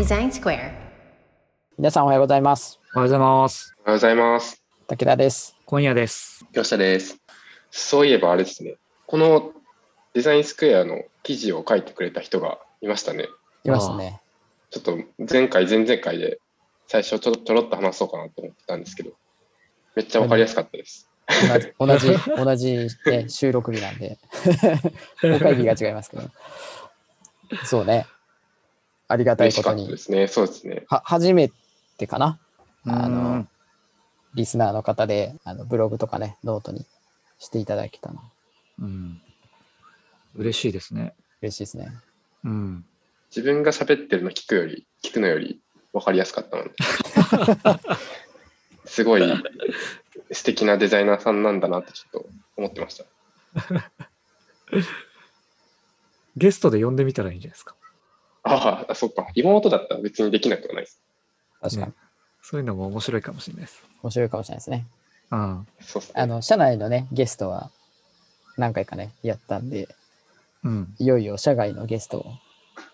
Design Square. 皆さんおはようございます。おはようございます。おはようございます。武田です。今夜です。吉田です。そういえばあれですね、このデザインスクエアの記事を書いてくれた人がいましたね。いましたね。ちょっと前回、前々回で最初ちょちょろっと話そうかなと思ってたんですけど、めっちゃわかりやすかったです。同じ、同じ、同じ、ね、収録日なんで、公開日が違いますけど。そうね。ありがたいことにで。すね。そうですね。は、初めてかな？あうのん、リスナーの方で、あのブログとかね、ノートにしていただけたの。うん。嬉しいですね。嬉しいですね。うん。自分が喋ってるの聞くより、聞くのよりわかりやすかったので、すごい素敵なデザイナーさんなんだなってちょっと思ってました。ゲストで呼んでみたらいいんじゃないですか？ああ、そっか。妹だったら別にできなくはないです。確かにね。そういうのも面白いかもしれないです。面白いかもしれないですね。うん。そうっすね。あの、社内のね、ゲストは何回かね、やったんで、うん。いよいよ社外のゲストを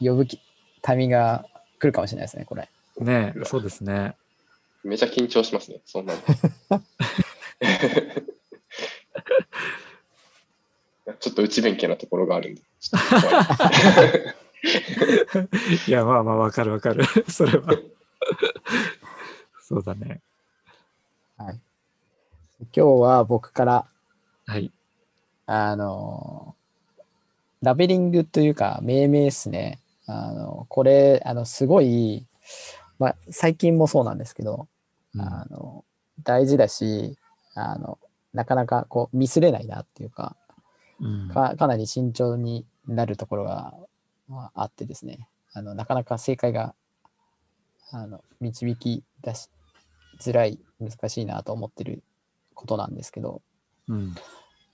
呼ぶきタイミングが来るかもしれないですね、これ。ねえそうですね。めちゃ緊張しますね、そんなの。ちょっと内弁慶なところがあるんで。いや、まあまあ、わかるわかる。それは。そうだね。はい。今日は僕から、はい。あの、ラベリングというか、命名ですね。あの、これ、あの、すごい、まあ、最近もそうなんですけど、うんあの、大事だし、あの、なかなかこうミスれないなっていうか、うんかかなり慎重になるところが、まあ、あってですねあのなかなか正解があの導き出しづらい難しいなと思ってることなんですけど、うん。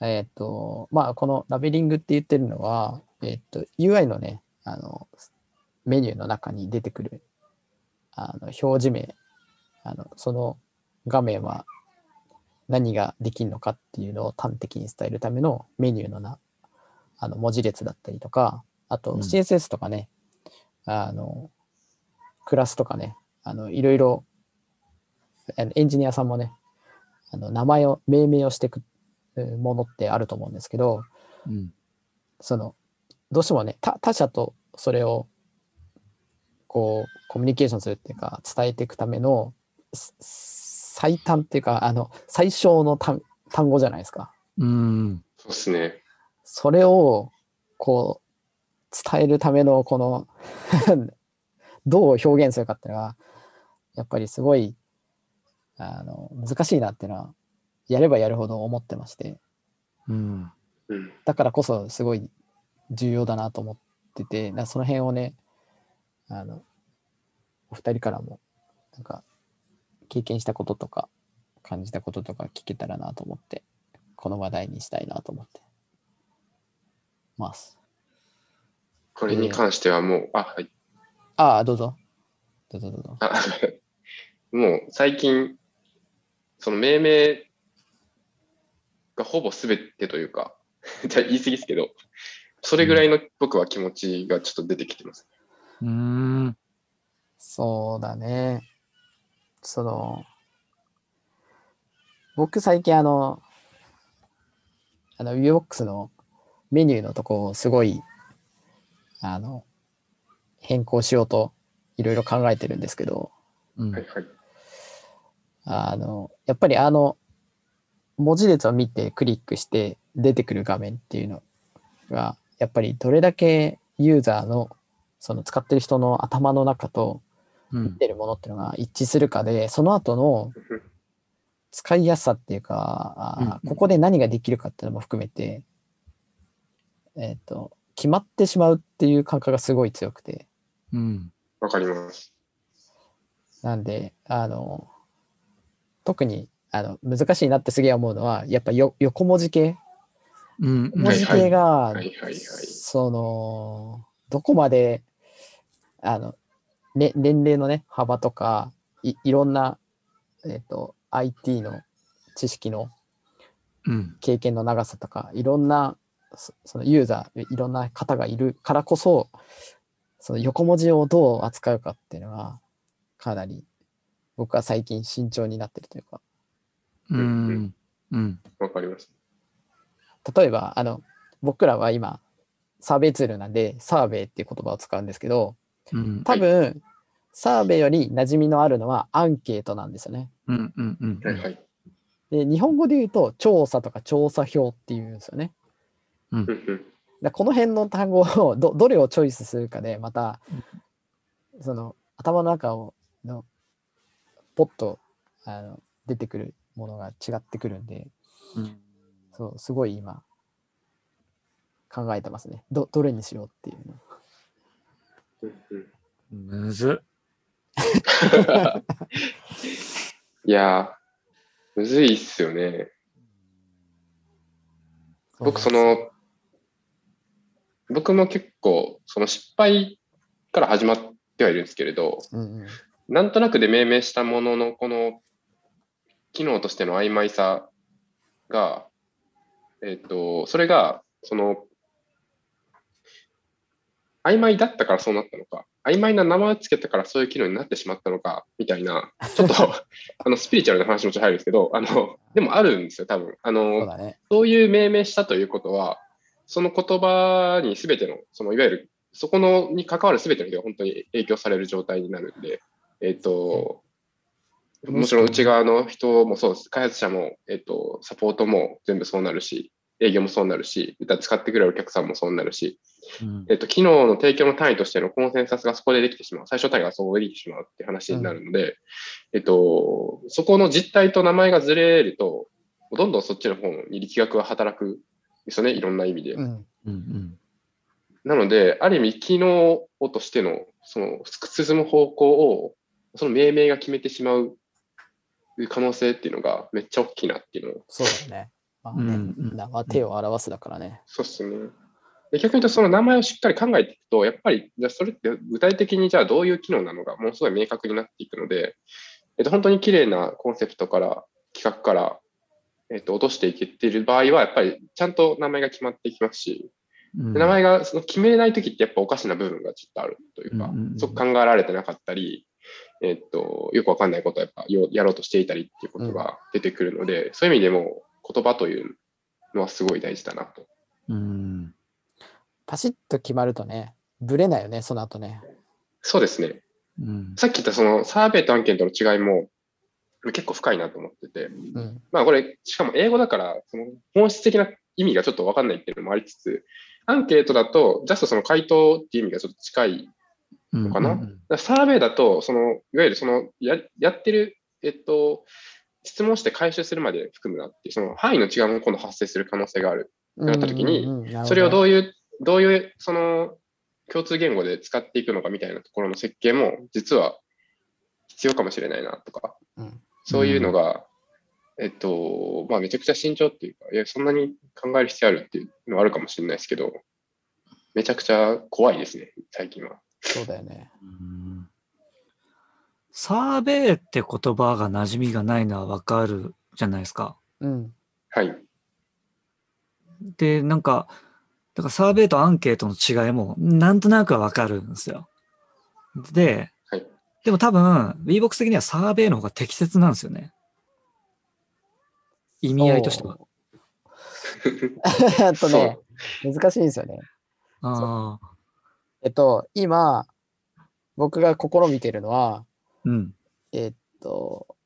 えっ、とまあこのラベリングって言ってるのは、えっ、と UI のねあのメニューの中に出てくるあの表示名あのその画面は何ができるのかっていうのを端的に伝えるためのメニューのなあの文字列だったりとかあとうん CSS とかね、あのクラスとかねあのいろいろあのエンジニアさんもねあの名前を命名をしていくえーものってあると思うんですけどうん。そのどうしてもね他他者とそれをこうコミュニケーションするっていうか伝えていくためのす最短っていうかあの最小の単単語じゃないですか。うん。そうですね。それをこう伝えるためのこの どう表現するかっていうのはやっぱりすごいあの難しいなっていうのはやればやるほど思ってましてうん。うん。だからこそすごい重要だなと思っててなその辺をねあのお二人からもなんか経験したこととか感じたこととか聞けたらなと思ってこの話題にしたいなと思ってます。これに関してはもう、あ、はい。ああ、どうぞ。どうぞどうぞ。あ もう最近、その命名がほぼ全てというか、じゃあ言い過ぎですけど、それぐらいの僕は気持ちがちょっと出てきてます。うん。そうだね。その、僕最近あの、あの、VBOX のメニューのとこをすごい、あの、変更しようといろいろ考えてるんですけど、うん。はいはい。あの、やっぱりあの、文字列を見てクリックして出てくる画面っていうのが、やっぱりどれだけユーザーの、その使ってる人の頭の中とうん。見てるものっていうのが一致するかで、その後の使いやすさっていうか、うん。ここで何ができるかっていうのも含めて、えっ、と、決まってしまうっていう感覚がすごい強くて、うん。わかります。なんで、あの、特にあの難しいなってすげえ思うのは、やっぱよ横文字系うん。文字系が、はいはいはい。その、どこまで、あの、ね、年齢のね、幅とか、いいろんな、えっ、と、IT の知識のうん。経験の長さとか、いろんな、そそのユーザー、いろんな方がいるからこそ、その横文字をどう扱うかっていうのは、かなり僕は最近慎重になってるというか、うん。うん。わかります。例えば、あの、僕らは今、サーベイツールなんで、サーベイっていう言葉を使うんですけど、うん。多分、サーベイより馴染みのあるのはアンケートなんですよね。うん。うん。うん。はいはい。で、日本語で言うと、調査とか調査票っていうんですよね。うんうんだこの辺の単語をどどれをチョイスするかで、また、その頭の中をのポッとあの出てくるものが違ってくるんで、うん。そう、すごい今、考えてますね。どどれにしようっていうの。うんうんむずっ。いやー、むずいっすよね。僕、その、僕も結構、その失敗から始まってはいるんですけれど、うんうん、なんとなくで命名したものの、この機能としての曖昧さが、えっ、と、それが、その、曖昧だったからそうなったのか、曖昧な名前をつけたからそういう機能になってしまったのか、みたいな、ちょっと、あの、スピリチュアルな話もちょっと入るんですけど、あの、でもあるんですよ、多分。あそうの。そういう命名したということは、その言葉に全ての、そのいわゆる、そこのに関わる全ての人が本当に影響される状態になるんで、えっ、と、うんもちろん内側の人もそうです。開発者も、えっ、と、サポートも全部そうなるし、営業もそうなるし、使ってくれるお客さんもそうなるし、うんえっと、機能の提供の単位としてのコンセンサスがそこでできてしまう。最小単位がそこでできてしまうって話になるので、えっと、そこの実態と名前がずれると、どんどんそっちの方に力学が働くんですよね、いろんな意味で。うん。うん。なので、ある意味、機能としての、その、進む方向を、その命名が決めてしまう可能性っていうのがめっちゃ大きいなっていうのをそうだね。まあね、うんうん名は手を表すだからね。そうっすね。で逆に言うと、その名前をしっかり考えていくと、やっぱり、じゃあそれって具体的にじゃあどういう機能なのか、ものすごい明確になっていくので、えっと、本当に綺麗なコンセプトから、企画から、えっと、落としていけている場合は、やっぱりちゃんと名前が決まっていきますし、うんで名前がその決めれないときってやっぱおかしな部分がちょっとあるというかうんうんうん、そこ考えられてなかったり、えっと、よくわかんないことをやっぱよやろうとしていたりっていうことが出てくるので、そういう意味でも言葉というのはすごい大事だなと。うん。パシッと決まるとね、ぶれないよね、その後ね。そうですね。うん。さっき言ったそのサーベイと案件との違いも結構深いなと思ってて、うん。まあこれ、しかも英語だから、その本質的な意味がちょっとわかんないっていうのもありつつ、アンケートだと、ジャストその回答っていう意味がちょっと近いのかな。だからサーベイだと、その、いわゆるそのや、やってる、えっと、質問して回収するまで含むなっていう、その範囲の違いも今度発生する可能性がある。なった時にそれをどうういう、どういう、その、共通言語で使っていくのかみたいなところの設計も、実は必要かもしれないなとか、うんそういうのが、えっと、まあめちゃくちゃ慎重っていうか、いや、そんなに考える必要あるっていうのはあるかもしれないですけど、めちゃくちゃ怖いですね、最近は。そうだよね。うんサーベイって言葉が馴染みがないのはわかるじゃないですか。うん。はい。で、なんか、だからサーベイとアンケートの違いもなんとなくはわかるんですよ。で、はいでも多分 VBOX 的にはサーベイの方が適切なんですよね。意味合いとしては。えっとね、難しいんですよね。ああ、えっと、今、僕が試みているのは、うん。えっと、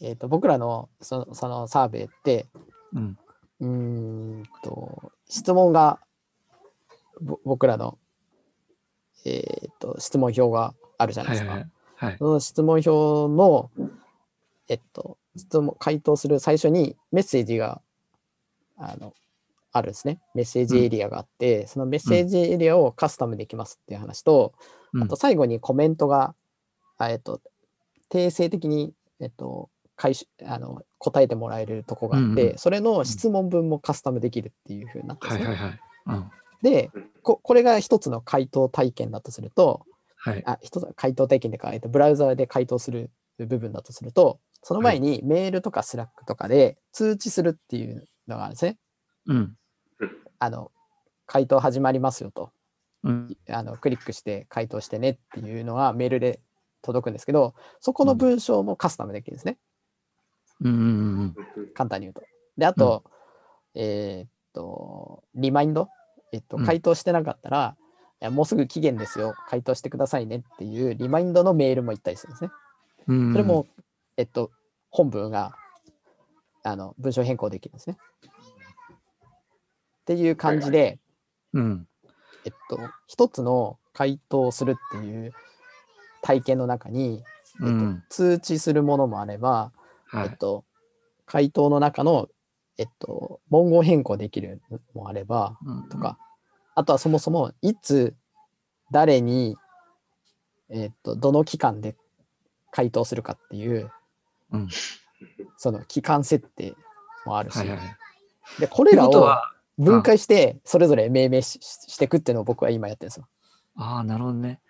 えっと、僕らのそのそのサーベイって、うん。んと、質問が、ぼ僕らの、えっと、質問票があるじゃないですか。はいはい。はい。その質問票の、えっと、質問、回答する最初にメッセージが、あの、あるんですね。メッセージエリアがあって、そのメッセージエリアをカスタムできますっていう話と、うんあと最後にコメントが、あえっと、定性的に、えっと、回収あの答えてもらえるとこがあって、うんうんそれの質問文もカスタムできるっていう風になってるんですね。はいはいはい。うん。でこ、これが一つの回答体験だとすると、はい。あ一つの回答体験でか、えっと、ブラウザーで回答する部分だとすると、その前にメールとかスラックとかで通知するっていうのがあるんですね。うん。あの、回答始まりますよと。うん。あのクリックして回答してねっていうのがメールで届くんですけど、そこの文章もカスタムできるんですね。うんうんうん簡単に言うと。で、あと、えーっと、リマインド、えっと、うん回答してなかったら、いやもうすぐ期限ですよ、回答してくださいねっていうリマインドのメールも行ったりするんですね。うんうん。それも、えっと、本文があの文章変更できるんですね。っていう感じで、うん。えっと、一つの回答するっていう体験の中に、えっとうん。通知するものもあれば、はい。えっと、回答の中の、えっと、文言変更できるのもあれば、うんと。か、あとはそもそも、いつ、誰に、えっと、どの期間で回答するかっていう、うん。その期間設定もあるし、はいはい。で、これらを分解して、それぞれ命名ししていくっていうのを僕は今やってるんですよ。ああ、なるほどね。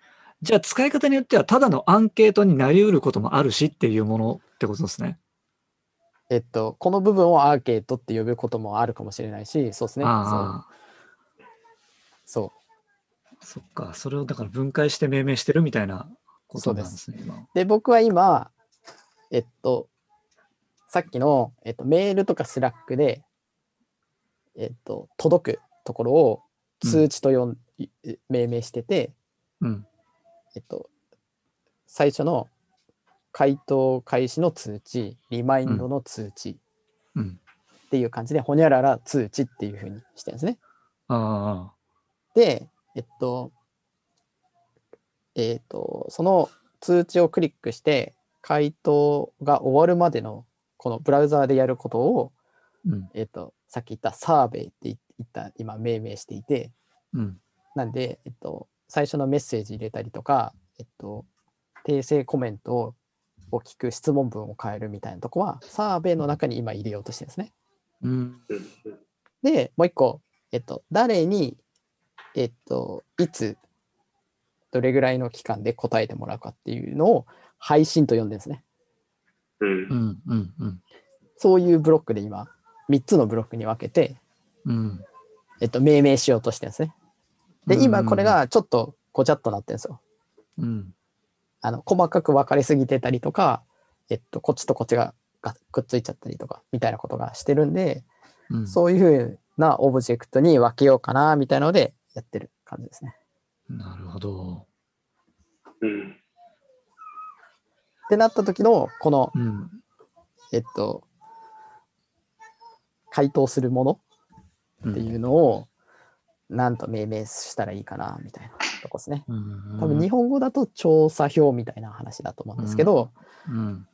じゃあ、使い方によっては、ただのアンケートになり得ることもあるしっていうものってことですね。えっと、この部分をアーケードって呼ぶこともあるかもしれないし、そうですね。ああ、そうそっか。それをだから分解して命名してるみたいなことなんですね、今。で、僕は今、えっと、さっきの、えっと、メールとか Slack で、えっと、届くところを通知と呼ん、い命名してて、うん。えっと、最初の回答開始の通知、リマインドの通知うん。っていう感じで、ほにゃらら通知っていうふうにしてるんですね。あで、えっと、えっと、その通知をクリックして、回答が終わるまでの、このブラウザーでやることを、あ、うん。えっと、さっき言ったサーベイって言った、今命名していて、うん。なんで、えっと、最初のメッセージ入れたりとか、えっと、訂正コメントをを聞く質問文を変えるみたいなとこは、サーベイの中に今入れようとしてるんですね。うん。うんで、もう一個、えっと、誰に、えっと、いつ、どれぐらいの期間で答えてもらうかっていうのを配信と呼んでるんですね。うんうん。うん。うん。そういうブロックで今、3つのブロックに分けて、うん。えっと、命名しようとしてるんですね。で、今これがちょっとごちゃっとなってるんですよ。うん。あの、細かく分かれすぎてたりとか、えっと、こっちとこっちががくっついちゃったりとか、みたいなことがしてるんで、うん。そういうふうなオブジェクトに分けようかな、みたいなのでやってる感じですね。なるほど。うんってなった時の、この、うん。えっと、回答するものうんっていうのを、なんと命名したらいいかな、みたいなとこですね。うん。多分日本語だと調査表みたいな話だと思うんですけど、うん。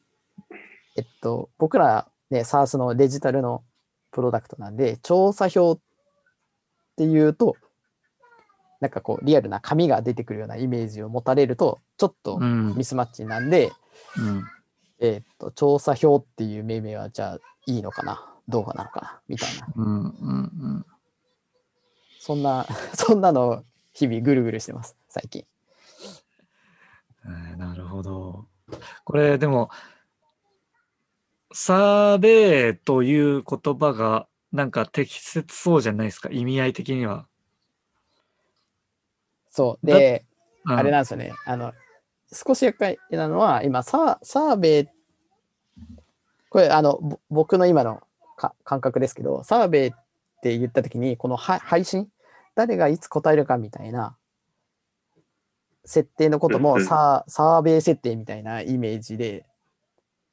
えっと、僕らね、SARS のデジタルのプロダクトなんで、調査表っていうと、なんかこう、リアルな紙が出てくるようなイメージを持たれると、ちょっとうん。ミスマッチなんで、うん。えっと、調査表っていう命名はじゃあいいのかな、どうかなのかな、みたいな。うん。うん。そんな、そんなの日々ぐるぐるしてます、最近。えーなるほど。これでも、サーベイという言葉がなんか適切そうじゃないですか、意味合い的には。そう。だで、うんあれなんですよね。あの、少し厄介なのは、今、サーサーベイ、これ、あの、ぼ僕の今のか感覚ですけど、サーベイって言ったときに、このは配信、誰がいつ答えるかみたいな設定のこともサーサーベイ設定みたいなイメージで、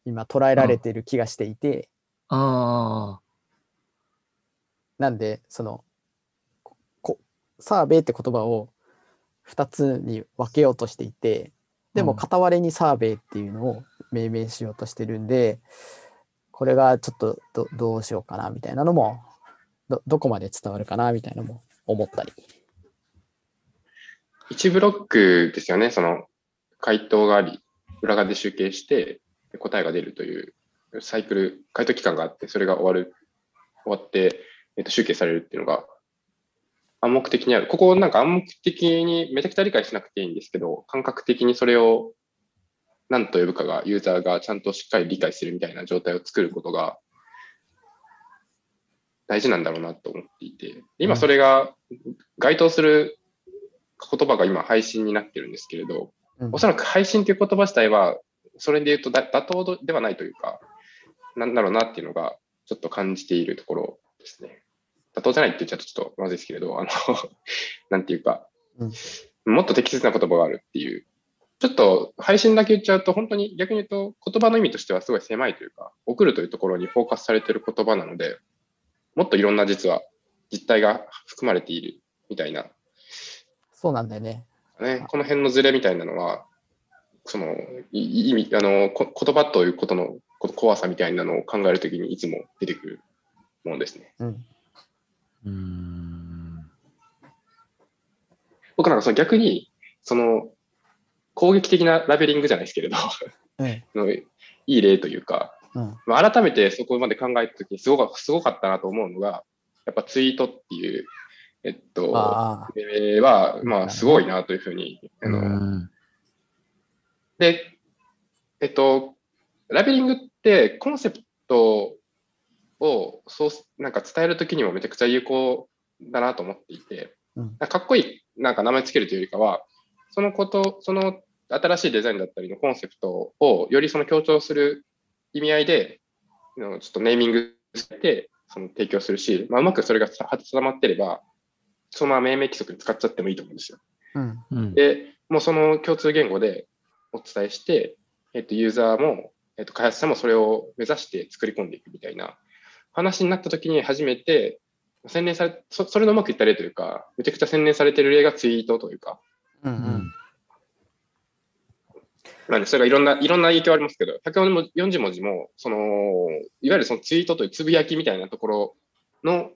今捉えられてる気がしていて、あなんで、その、ここサーベイって言葉を2つに分けようとしていて、でもうん。片割れにサーベイっていうのを命名しようとしてるんで、これがちょっとどどうしようかなみたいなのもど、どこまで伝わるかなみたいなのも思ったり。1ブロックですよね、その回答があり、裏側で集計して答えが出るというサイクル、回答期間があって、それが終わる、終わって、えっと、集計されるっていうのが暗黙的にある。ここなんか暗黙的にめちゃくちゃ理解しなくていいんですけど、感覚的にそれを何と呼ぶかがユーザーがちゃんとしっかり理解するみたいな状態を作ることが大事なんだろうなと思っていて、今それが該当する言葉が今配信になってるんですけれど、うんおそらく配信という言葉自体は、それで言うとだ妥当ではないというか、なんだろうなっていうのが、ちょっと感じているところですね。妥当じゃないって言っちゃうとちょっとまずいですけれど、あの、なんていうか、うんもっと適切な言葉があるっていう。ちょっと配信だけ言っちゃうと、本当に逆に言うと言葉の意味としてはすごい狭いというか、送るというところにフォーカスされている言葉なので、もっといろんな実は実態が含まれているみたいなそうなんだよね。ね、この辺のズレみたいなのは、そのい意味あのこ言葉ということのこ怖さみたいなのを考えるときにいつも出てくるものですね。うん。うーん。僕なんかその逆に、その攻撃的なラベリングじゃないですけれど、うん。のいい例というか、うん。まあ改めてそこまで考えたときにすごかすごかったなと思うのが、やっぱツイートっていう、えっと。えーは、まあ、すごいなというふうに、あのうん。で、えっと、ラベリングってコンセプトをそうなんか伝えるときにもめちゃくちゃ有効だなと思っていて、かかっこいいなんか名前つけるというよりかは、そのこと、その新しいデザインだったりのコンセプトをよりその強調する意味合いで、ちょっとネーミングしてその提供するし、まあ、うまくそれがさ定まってれば、そのまま命名規則に使っちゃってもいいと思うんですよ。うん。うんで、もうその共通言語でお伝えして、えっと、ユーザーも、えっと、開発者もそれを目指して作り込んでいくみたいな話になった時に初めて、洗練され、そそれのうまくいった例というか、めちゃくちゃ洗練されてる例がツイートというか、うん。ううんん。なんでそれがいろんな、いろんな影響ありますけど、140文字も、その、いわゆるそのツイートというつぶやきみたいなところの、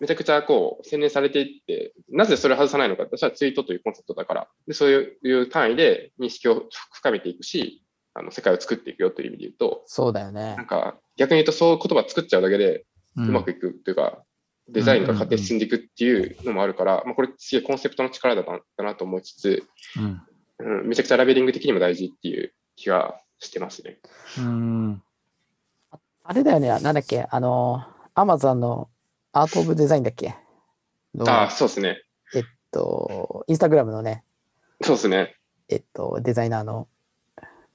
めちゃくちゃこう、洗練されていって、なぜそれを外さないのかって、それはツイートというコンセプトだから、でそういう単位で認識を深めていくし、あの世界を作っていくよという意味で言うと、そうだよねなん。か逆に言うとそういう言葉作っちゃうだけでううまくいくというか、デザインが勝手に進んでいくっていうのもあるから、まあ、これすげえコンセプトの力だなだなと思いつつ、うん。うん、めちゃくちゃラベリング的にも大事っていう気がしてますね。うん。あれだよね。なんだっけあの、アマゾンのアート・オブ・デザインだっけ？のああ、そうですね。えっと、インスタグラムのね、そうですね。えっと、デザイナーの、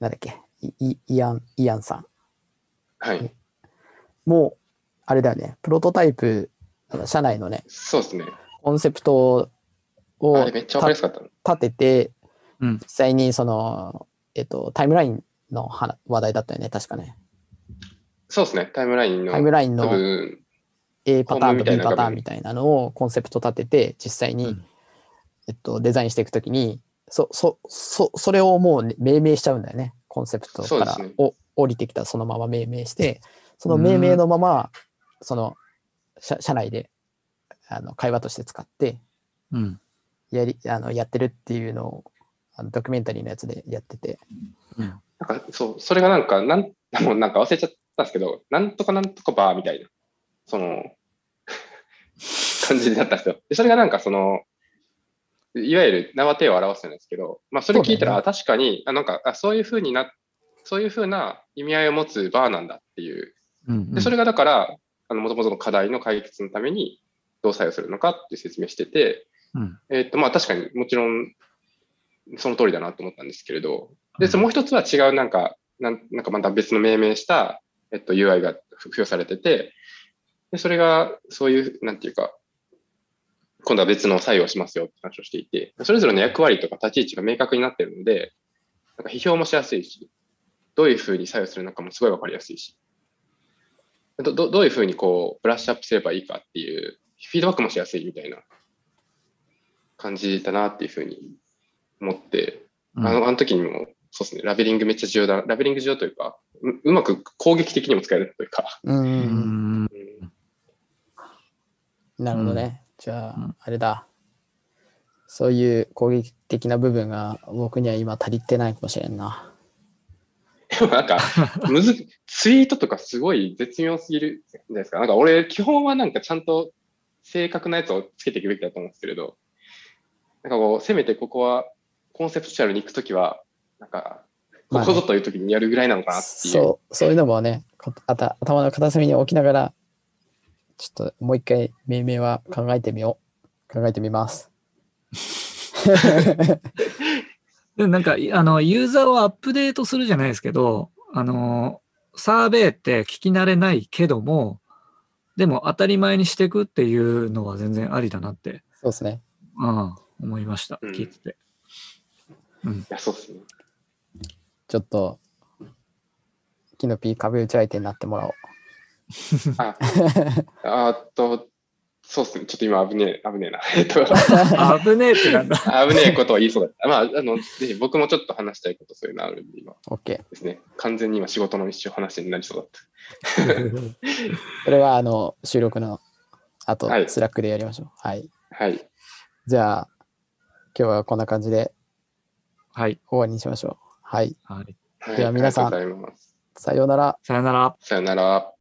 なんだっけ？イイイアン、イアンさん。はい。もう、あれだよね。プロトタイプ、あの社内のね、そうですね。コンセプトをあれめっちゃわかりやすかったの。立てて、うん実際にその、えっと、タイムラインの話話題だったよね、確かね。そうですね。タイムラインのタイムライン多の分、A パターンと B なパターンみたいなのをコンセプト立てて、実際に、うんえっと、デザインしていくときに、そ、そ、そ、それをもうね命名しちゃうんだよね。コンセプトからねお降りてきたそのまま命名して、その命名のまま、その、社社内で、あの、会話として使って、うん。やり、あの、やってるっていうのを、あのドキュメンタリーのやつでやってて、うん。なんかそう、それがなんか、なん、もうなんか忘れちゃったんですけど、なんとかなんとかバーみたいな、その、感じになったんですよ。でそれがなんかその、いわゆる縄手を表すんですけど、まあそれ聞いたら、ねあ確かに、あなんかあそういうふうにな、そういうふうな意味合いを持つバーなんだっていう。うん。で、それがだから、あの、もともとの課題の解決のためにどう作用するのかって説明してて、うん。えーっと、まあ確かにもちろんその通りだなと思ったんですけれど、で、そのもう一つは違うなんか、なんなんかまた別の命名した、えっと、UI が付与されてて、で、それがそういう、なんていうか、今度は別の作用をしますよって話をしていて、それぞれの役割とか立ち位置が明確になっているので、なんか批評もしやすいし、どういうふうに作用するのかもすごいわかりやすいし、どどどういうふうにこう、ブラッシュアップすればいいかっていう、フィードバックもしやすいみたいな感じだなっていうふうに思って、うんあのあの時にも、そうですね、ラベリングめっちゃ重要だ、ラベリング重要というか、ううまく攻撃的にも使えるというか、うん。なるほどね。じゃあ、うんあれだ。そういう攻撃的な部分が僕には今足りてないかもしれんな。でもなんか、むず、ツイートとかすごい絶妙すぎるじゃないですか。なんか俺、基本はなんかちゃんと正確なやつをつけていくべきだと思うんですけれど、なんかこう、せめてここはコンセプチュアルに行くときは、なんか、ここぞというときにやるぐらいなのかなっていう。そう、そういうのもね、こあた頭の片隅に置きながら、ちょっともう一回命名は考えてみよう。考えてみます。でなんか、いあの、ユーザーをアップデートするじゃないですけど、あの、サーベイって聞き慣れないけども、でも当たり前にしていくっていうのは全然ありだなって、そうですね。うん、思いました。うん聞いてて。いや、そうですね。ちょっと、キノピー壁打ち相手になってもらおう。あ、あーっと、そうですね。ちょっと今危ねえ、危ねえな。えっと、危ねえってなんだ。危ねえことを言いそうだった。まあ、あの、ぜひ僕もちょっと話したいことそういうのあるんで、今 OK。ですね。完全に今仕事の一種話になりそうだった。それは、あの、収録の後、はい Slack でやりましょう。はい。はい。じゃあ、今日はこんな感じではい。終わりにしましょう。はい。はい。はいでは皆さん。さようなら。さよなら。さよなら。